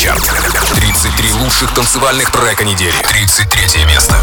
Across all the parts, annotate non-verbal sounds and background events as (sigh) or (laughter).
Чарт. 33 лучших танцевальных трека недели. 33 место.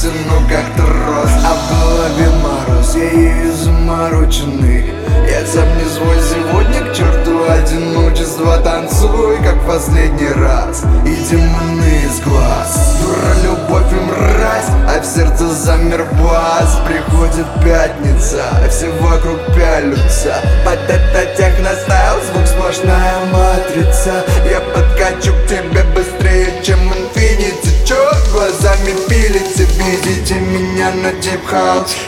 тяну как-то рост А в голове мороз, я ею замороченный. Я сам не свой сегодня, к черту одиночество. Танцуй, как последний раз, и демоны из глаз. Дура, любовь и мразь, а в сердце замер вас Приходит пятница, а все вокруг пялются. the deep house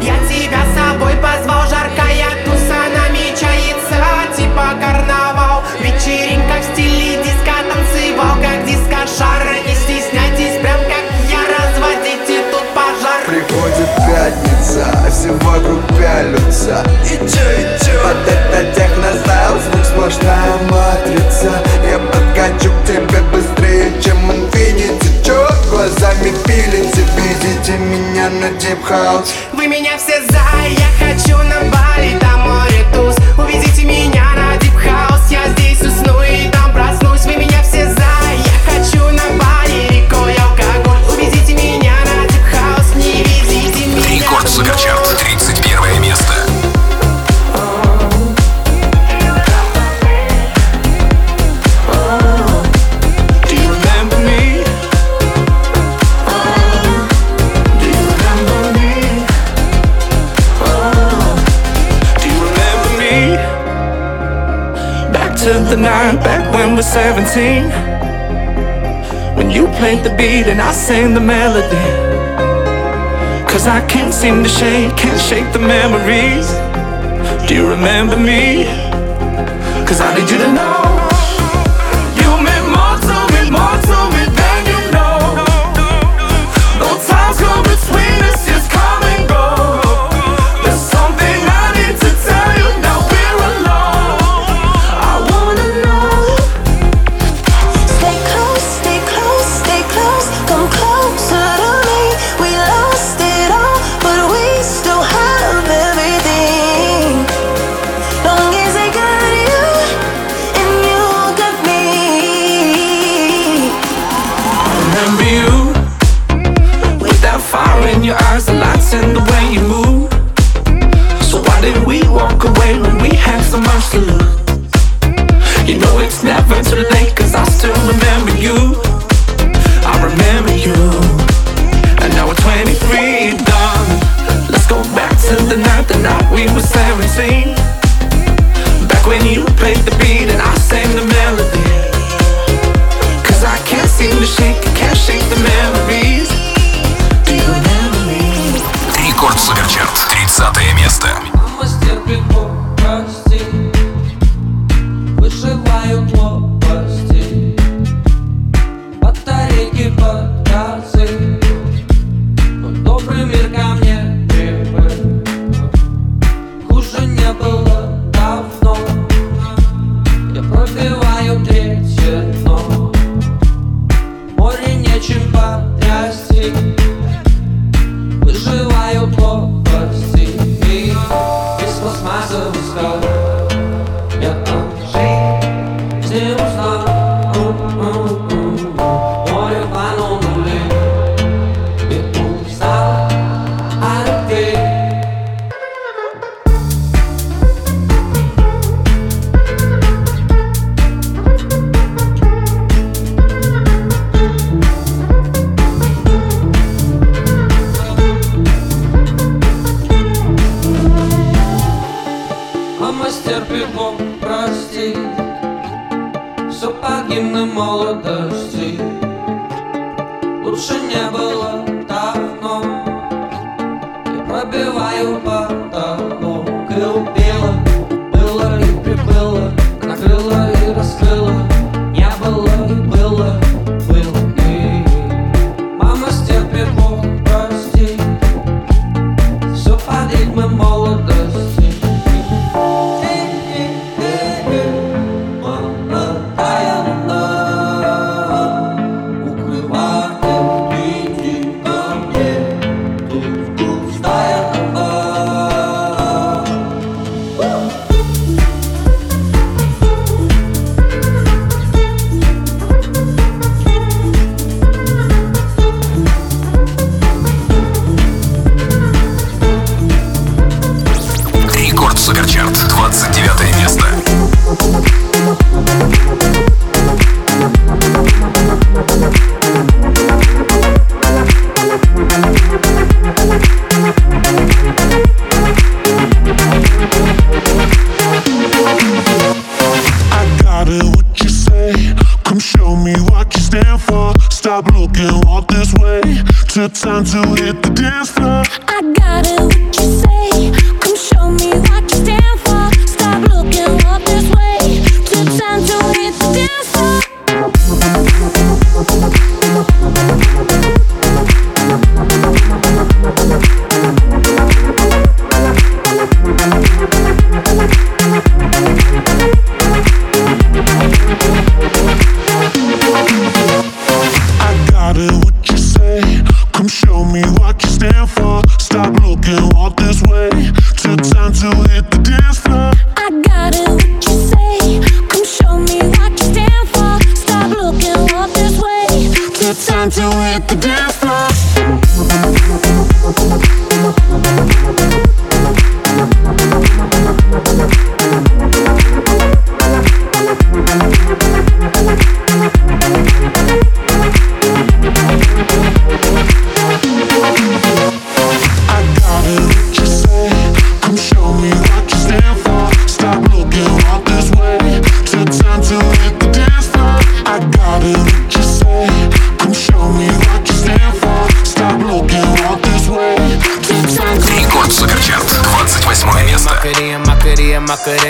Я тебя с собой позвал, жаркая туса намечается Типа карнавал, вечеринка в стиле диска Танцевал как дискошар, не стесняйтесь Прям как я, разводите тут пожар. Приходит пятница, а все вокруг пялются И чё, и чё? Под это техно звук сплошная матрица. Я подкачу к тебе быстрее, чем инфинити. Чё, глазами пилите? Водите меня на дип хаус Вы меня все за, я хочу на Бали там Was 17 When you played the beat and I sang the melody. Cause I can't seem to shake, can't shake the memories. Do you remember me? Cause I need you to know. shake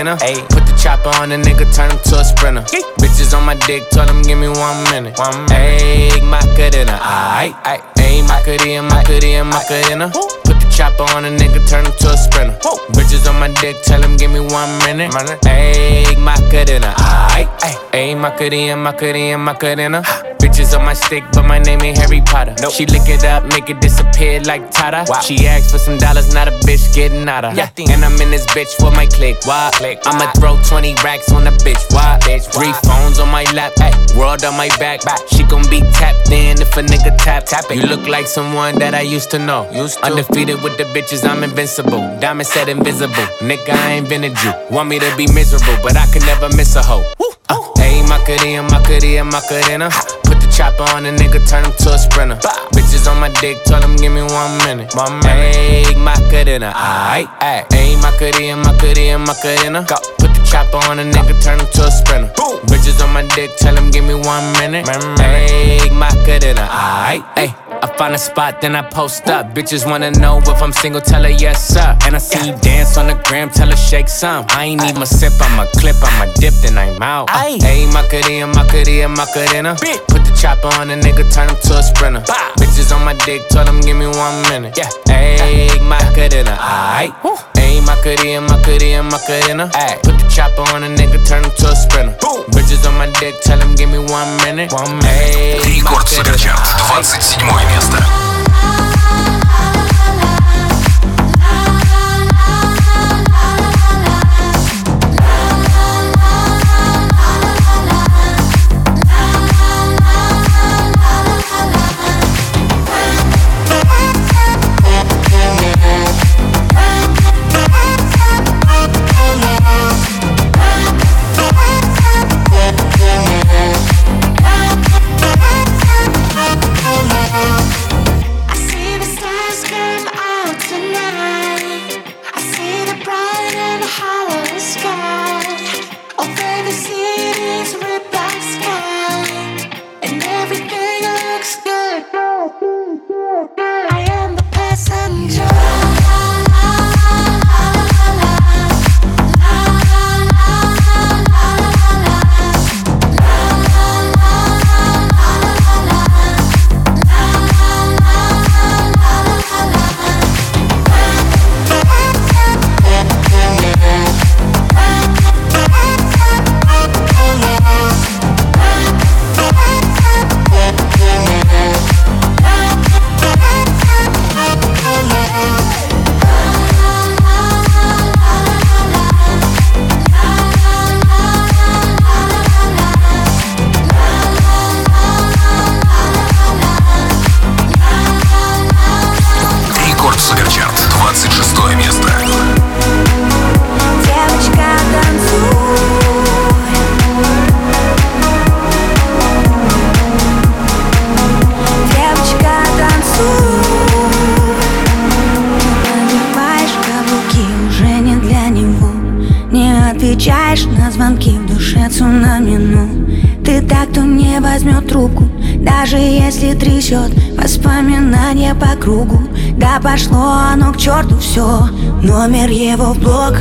dinner. Ayy, put the chopper on the nigga, turn him to a sprinter. Bitches on my dick, told him give me one minute. One minute. Egg, maca dinner. Aight, aight. Egg, maca and maca cut maca her chopper on a nigga, turn him to a sprinter. Bitches on my dick, tell him give me one minute. Ayy, Macarena. Ayy, Macarena, Macarena, Macarena. Bitches on my stick, but my name ain't Harry Potter. Nope. She lick it up, make it disappear like Tata. Wow. She asked for some dollars, not a bitch getting nada. Yeah. And I'm in this bitch for my click. Why? Click. I'ma throw 20 racks on the bitch. Why? Bitch. Three phones on my lap, ay. world on my back. back. She gon' be tapped in if a nigga tap. tap it. You look like someone that I used to know. Used to. Undefeated with the bitches, I'm invincible. Diamond said invisible. Nigga, I ain't been a Jew. Want me to be miserable, but I can never miss a hoe. Uh, hey, Macarena, Macarena, Macarena. Put the chopper on a nigga, turn him to a sprinter. Bitches on my dick, tell him give me one minute. My make Macarena, aight. Hey, Macarena, Macarena, Macarena. The chopper on a nigga, turn him to a sprinter. Bitches on my dick, tell him give me one minute. Make Macarena, aight, ayy. I find a spot, then I post up. Bitches wanna know if I'm single, tell her yes, sir. And I see you dance on the gram, tell her shake some. I ain't even my sip, I'm a clip, I'm a dip, then I'm out. Uh, hey, Macarena, Macarena, Macarena. Uh. Put the chopper on a nigga, turn him to a sprinter. Bitches on my dick, tell him give me one minute. Yeah, hey, Macarena, aight. Hey, Macarena, Macarena, Macarena. Put the chopper on a nigga, turn him to a sprinter. Bitches on my dick, tell him give me one minute. One minute. Рекорд Суперчарт, 27 место. Возьмет трубку Даже если трясет воспоминания по кругу. Да пошло оно к черту все Номер его в блог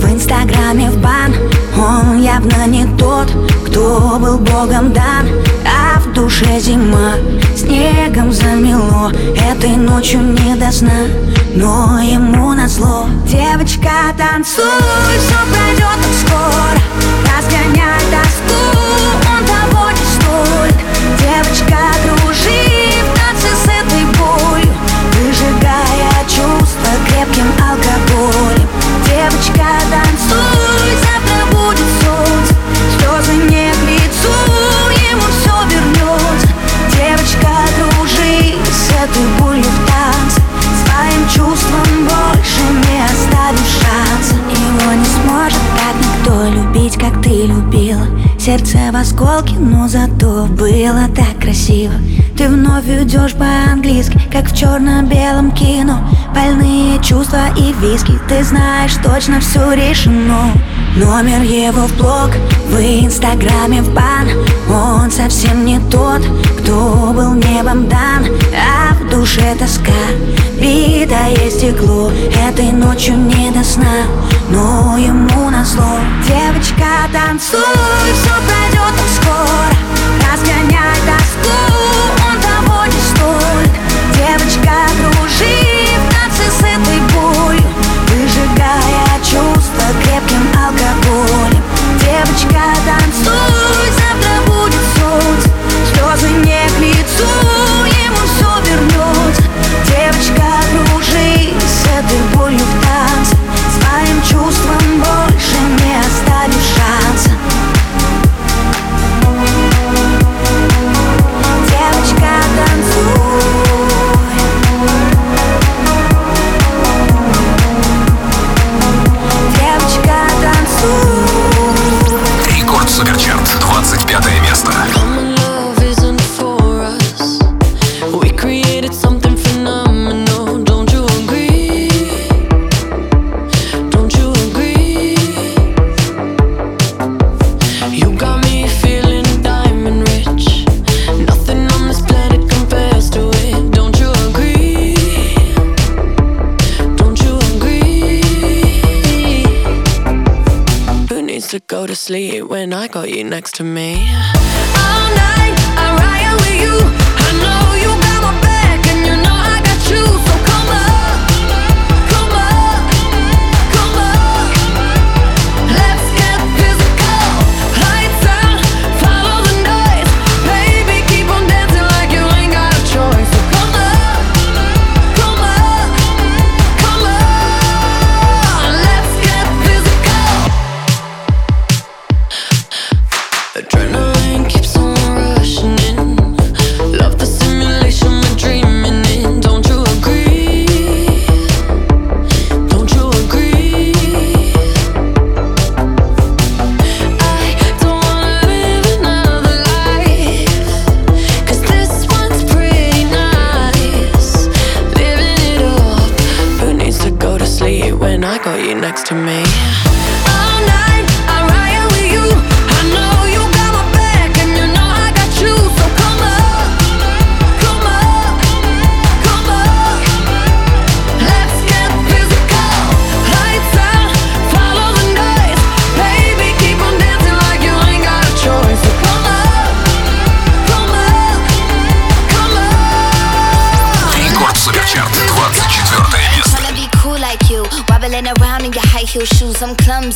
В инстаграме в бан. Он явно не тот, кто был богом дан. А в душе зима Снегом замело. Этой ночью не до сна Но ему назло. Девочка, танцуй Все пройдет скоро. Разгоняй тоску Сердце в осколке, но зато было так красиво. Ты вновь идешь по-английски, как в черно-белом кино. Больные чувства и виски, ты знаешь, точно все решено Номер его в блог, в инстаграме в бан. Он совсем не тот, кто был небом дан. А в душе тоска, битое стекло. Этой ночью не до сна, но ему назло Девочка, танцуй, все пройдет так скоро Разгоняй тоску, он того не стоит. Девочка, кружи в танце с go крепким алкоголем. Девочка, танцуй.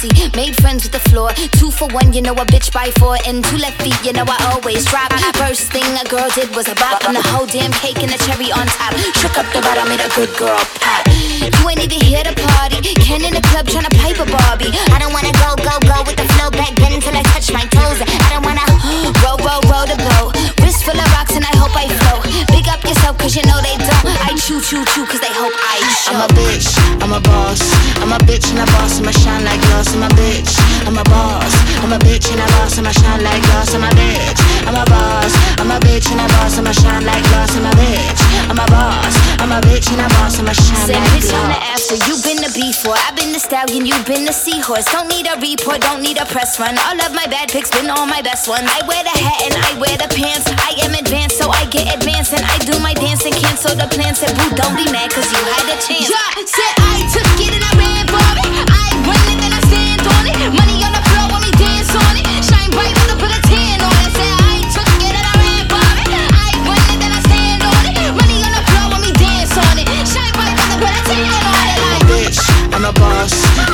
Clumsy, made friends with the floor. Two for one, you know a bitch by four, and two left feet, you know I always drop. First thing a girl did was a bop, and the whole damn cake and the cherry on top. Shook up the bottom, made a good girl pop. You ain't even here to party. Ken in the club tryna pipe a Barbie. I don't wanna go, go, go with the flow back then until I touch my toes. I don't wanna (gasps) roll, roll, roll the boat. Wrist full of rocks, and I hope I float. Big up yourself, cause you know they don't. I chew, chew, chew, cause they hope I show. I'm a bitch, I'm a boss. I'm a bitch and a boss, I'ma shine like glass. I'm a bitch, I'm a boss. I'm a bitch and a boss, I'ma shine like glass. I'm a bitch, I'm a boss. I'm a bitch and a boss, I'ma shine like glass. I'm a bitch, I'm a boss. I'm a bitch and a boss, I'ma shine Say bitch, I'm the glass. after. You've been the before. I've been the stallion. You've been the seahorse. Don't need a report. Don't need a press run. All of my bad pics been all my best ones. I wear the hat and I wear the pants. I am advanced, so I get advanced and I do my dance and cancel the plans. Said boo, don't be mad, cause you had a chance. Yeah, said I took it and I ran for it. I run it and I stand on it. Money on the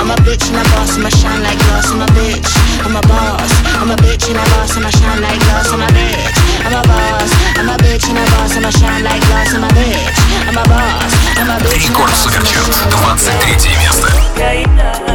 I'm a bitch and a boss, I'ma shine like glass. I'm a bitch, I'm a boss. I'm a bitch and a boss, I'ma shine like glass. I'm a bitch, I'm a boss. I'm a bitch and a boss, I'ma shine like glass. I'm a bitch, I'm a boss. I'm a bitch and a Рекорд boss. I'ma Суперчарт, shine like 23 место.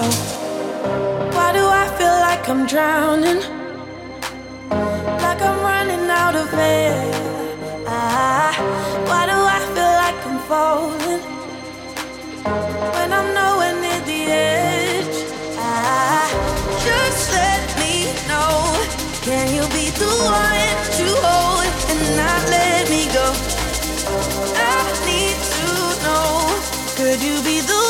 Why do I feel like I'm drowning? Like I'm running out of air. Ah. why do I feel like I'm falling? When I'm nowhere near the edge. Ah. just let me know. Can you be the one to hold and not let me go? I need to know. Could you be the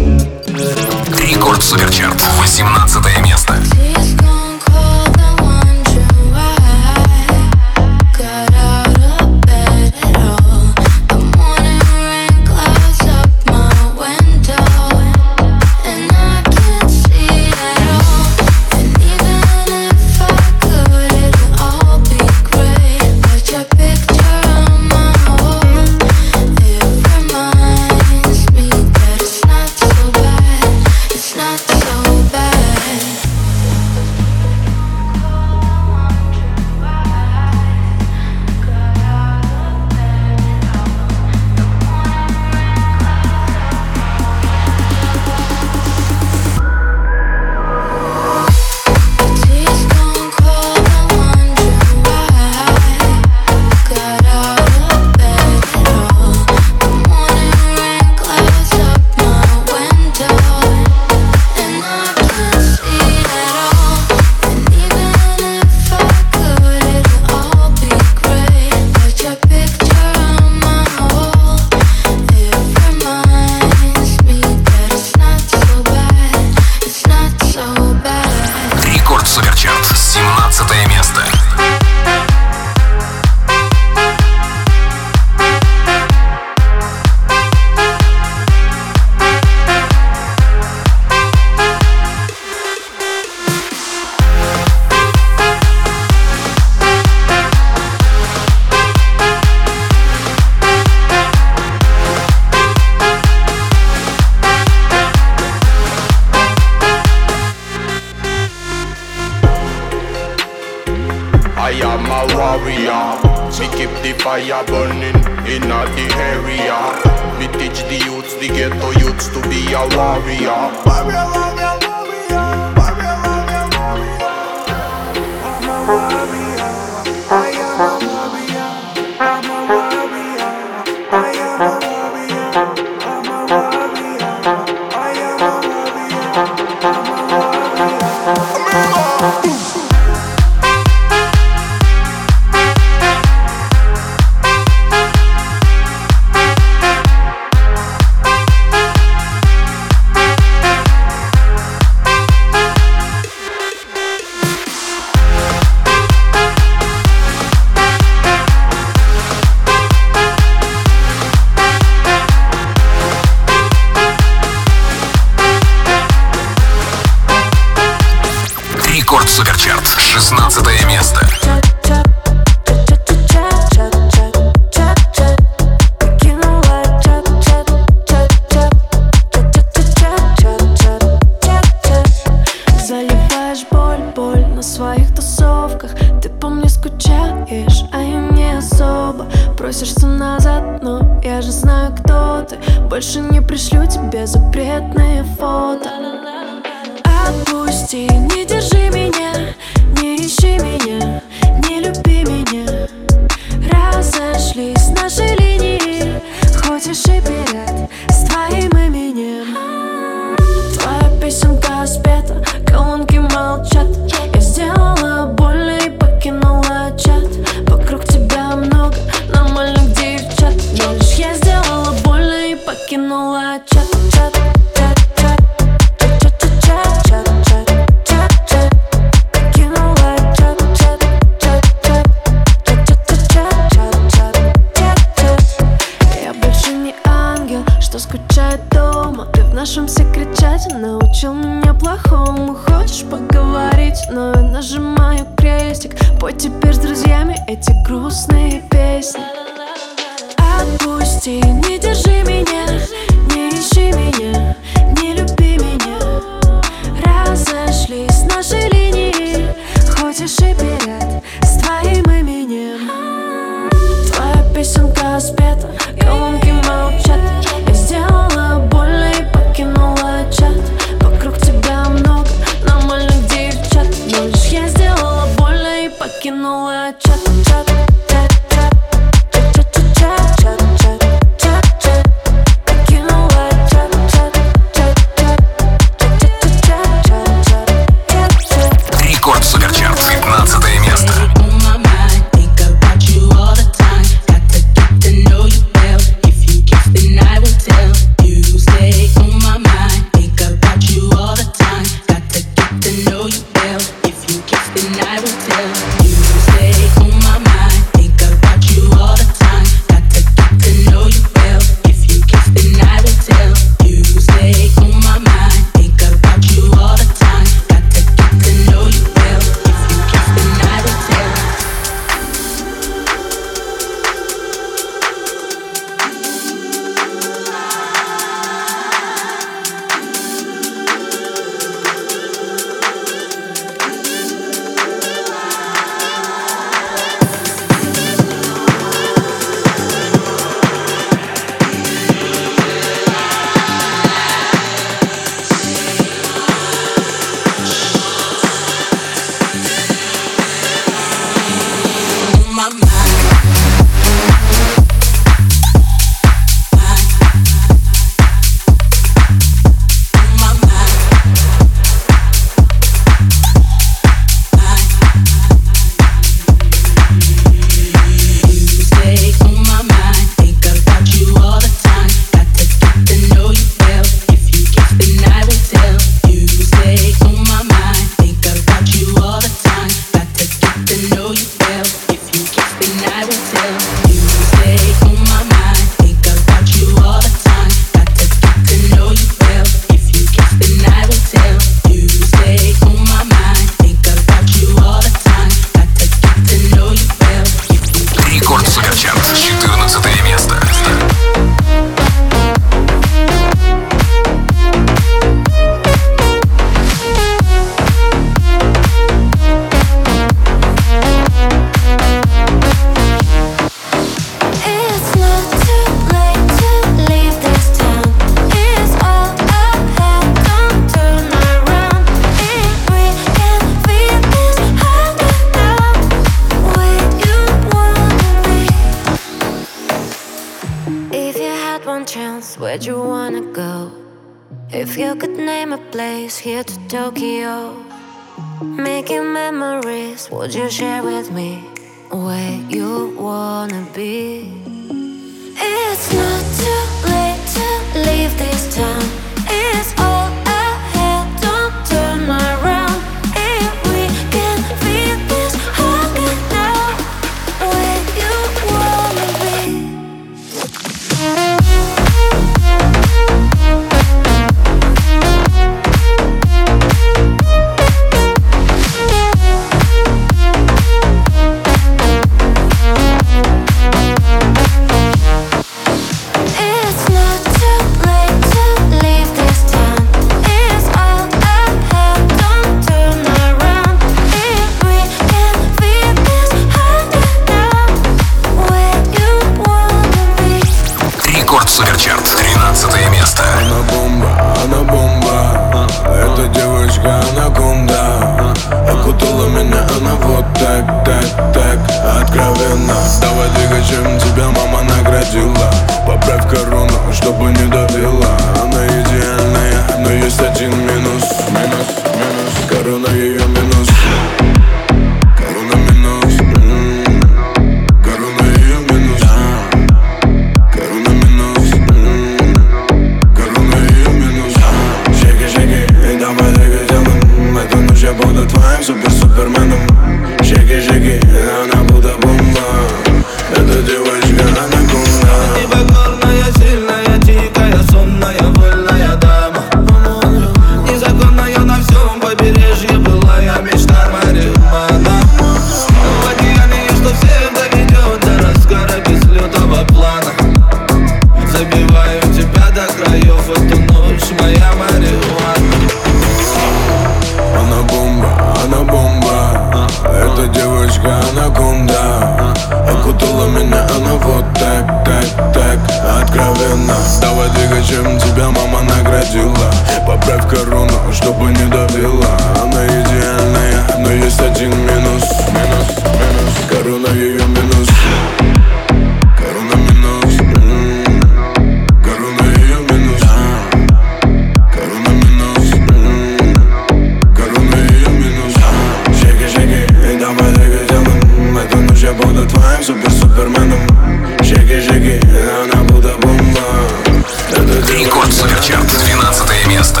Суперчарт. 12 место.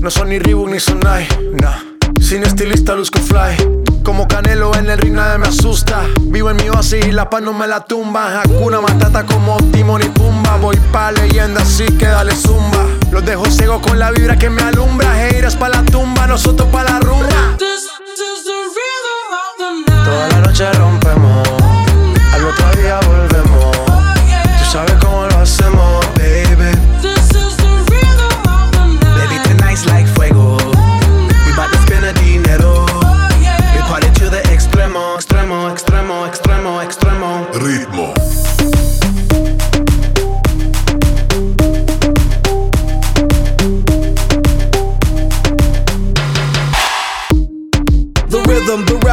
No son ni Reebok ni Sonai, nah. Sin estilista luzco fly. Como Canelo en el ring nadie me asusta. Vivo en mi oasis y la paz no me la tumba. Hakuna Matata como Timon y Pumba. Voy pa' leyenda así que dale zumba. Los dejo ciego con la vibra que me alumbra. Heiras pa' la tumba, nosotros pa' la rumba. Toda la noche rompemos, al otro día volvemos. Tú sabes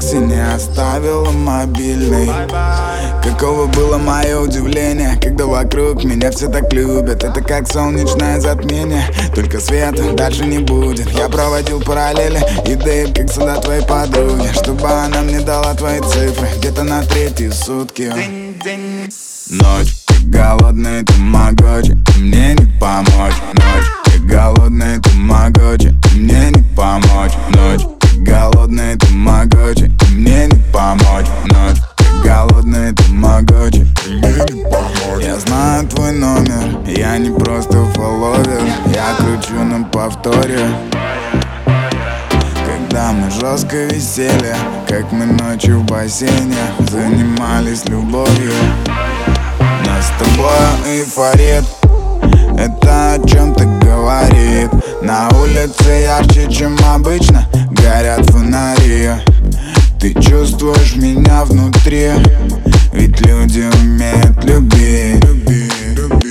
такси не оставила мобильный. Каково было мое удивление, когда вокруг меня все так любят. Это как солнечное затмение, только света дальше не будет. Я проводил параллели и дейп, как сюда твоей подруги. Чтобы она мне дала твои цифры, где-то на третьи сутки. Ночь, ты голодный тамагочи, мне не помочь. Ночь, ты голодный тамагочи, мне не помочь. Ночь, ты голодный тамагочи твой номер. Я не просто фолловер Я кручу на повторе. Когда мы жестко висели Как мы ночью в бассейне Занимались любовью. Нас с тобой эйфорит Это о чем-то говорит. На улице ярче, чем обычно Горят фонари. Ты чувствуешь меня внутри Ведь люди умеют любить. end of.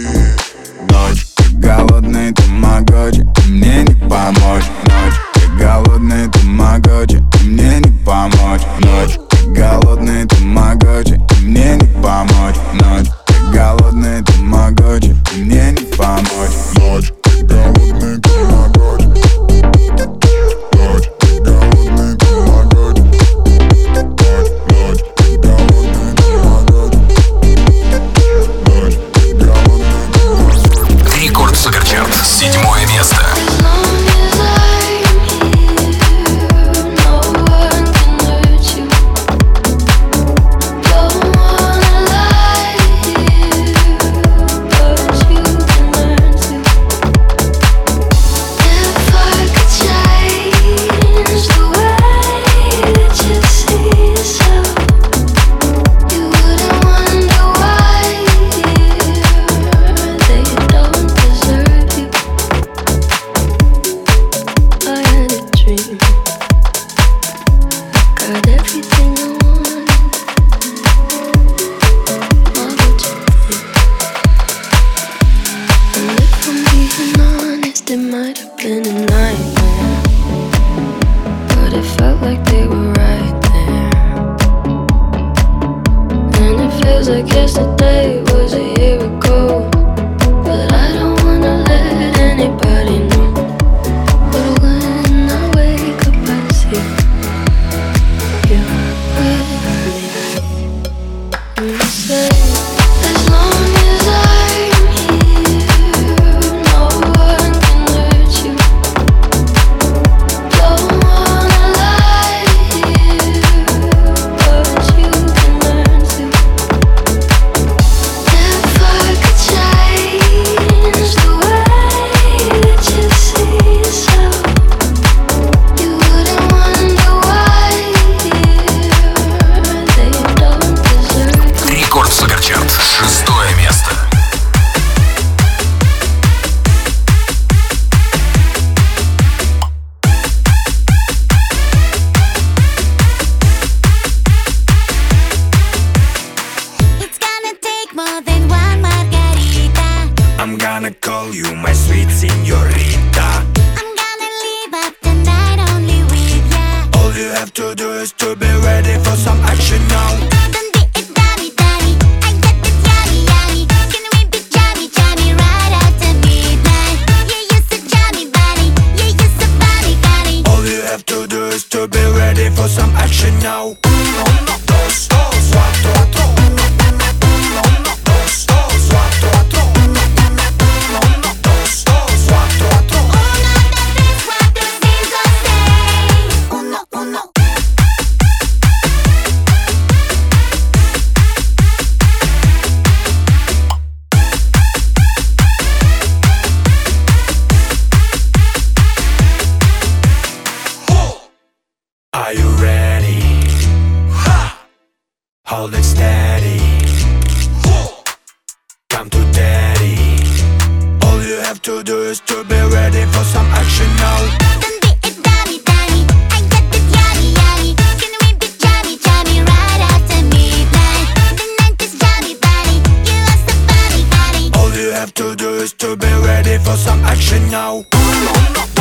Now.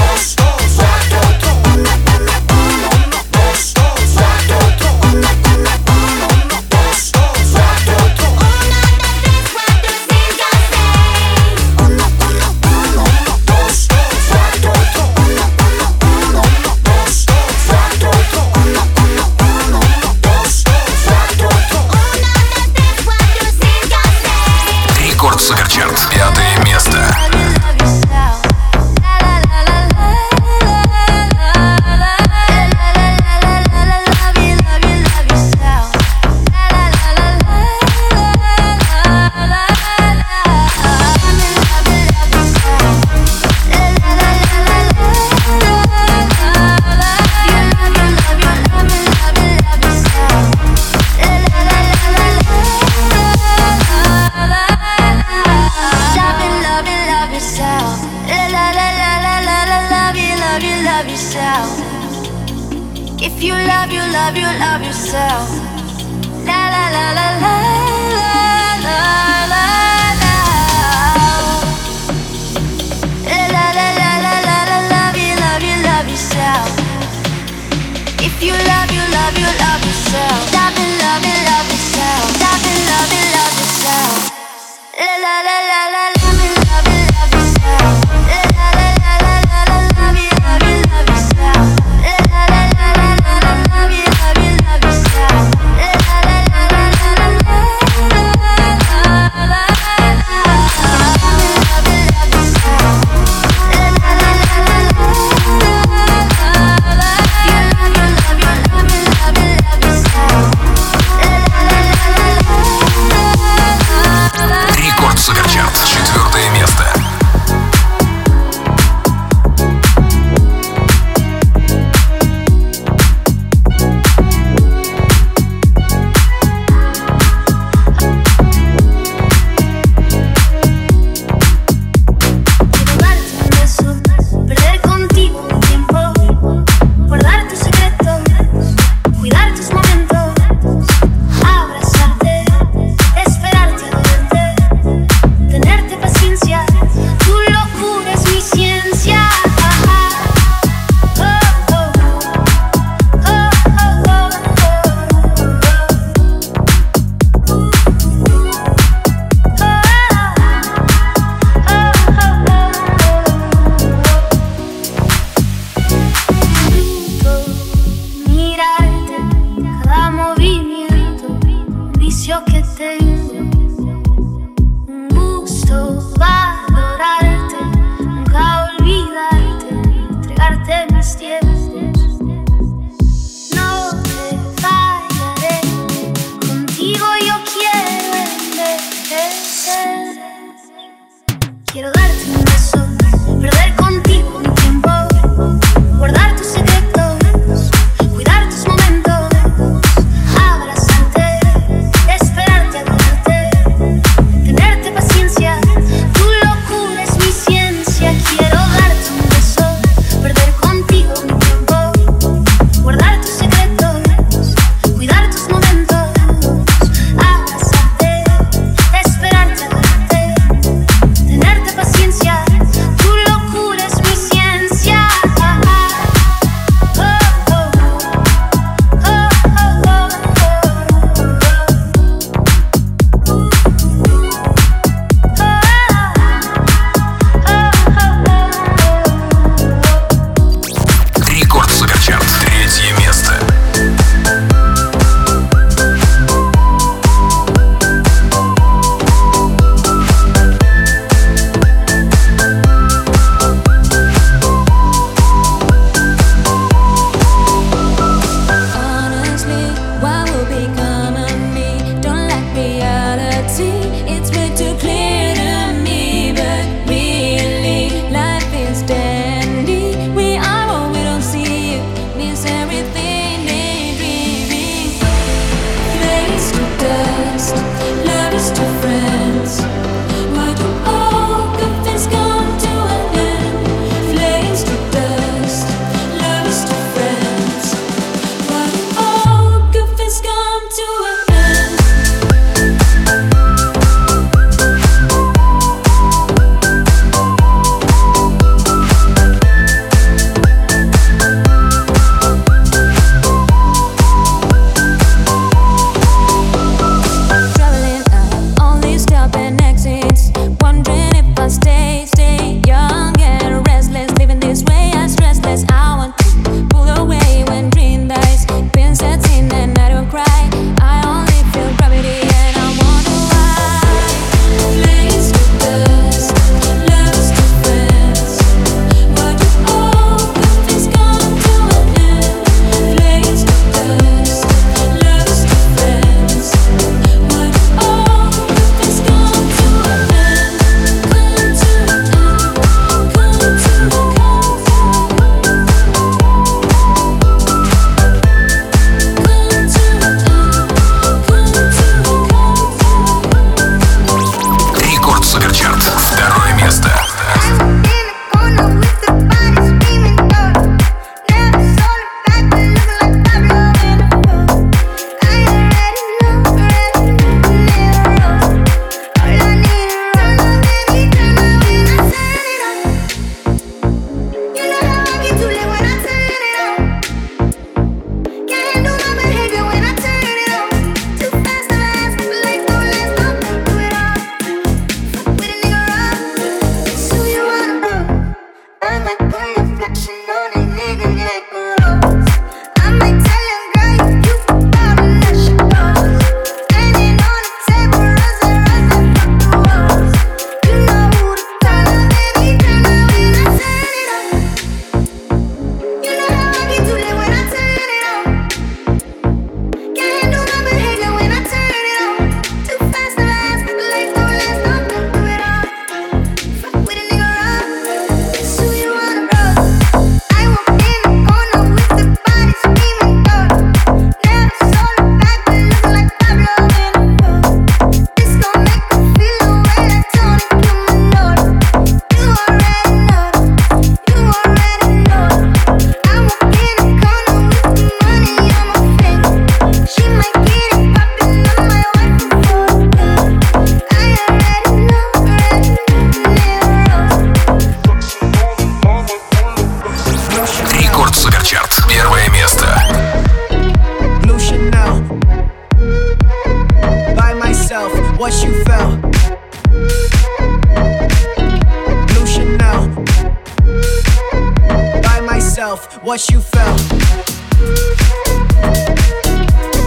What you felt.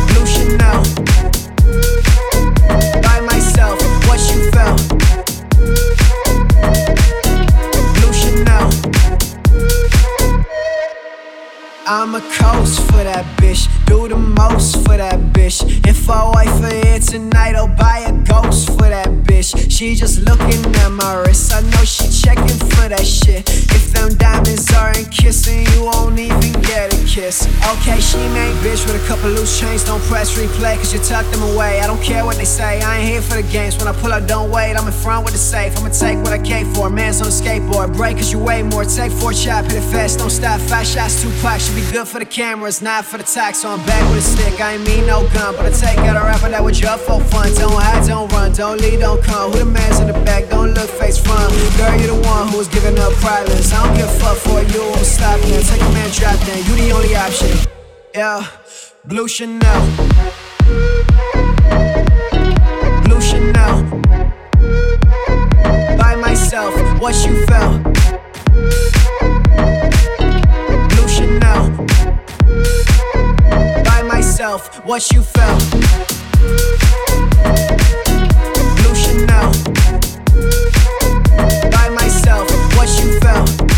Blue Chanel. By myself, what you felt. Blue Chanel. I'm a coast for that bitch, do the most for that bitch. If I wait for it tonight, I'll buy a ghost for that bitch. She just looking at my wrist, I know she checking for that shit. If them diamonds aren't kissing, you kiss. Okay, she main bitch with a couple loose chains, don't press replay, cause you tuck them away. I don't care what they say, I ain't here for the games. When I pull up, don't wait, I'm in front with the safe. I'ma take what I came for, man's on a skateboard. Break cause you weigh more, take four chop, hit it fast, don't stop. Five shots, two packs, should be good for the cameras, not for the tax. So I'm back with a stick, I ain't mean no gun, but I take out a rapper that was just for fun. Don't hide, don't run, don't lead, don't come. Who the man's in the back, don't look face front. Girl, you the one who was giving up privates. I don't give a fuck for you, I'm stopping. Take a man, drop then, you the only option. Yeah, Blue Chanel. Blue Chanel. By myself, what you felt. Blue Chanel. By myself, what you felt. Blue Chanel. By myself, what you felt.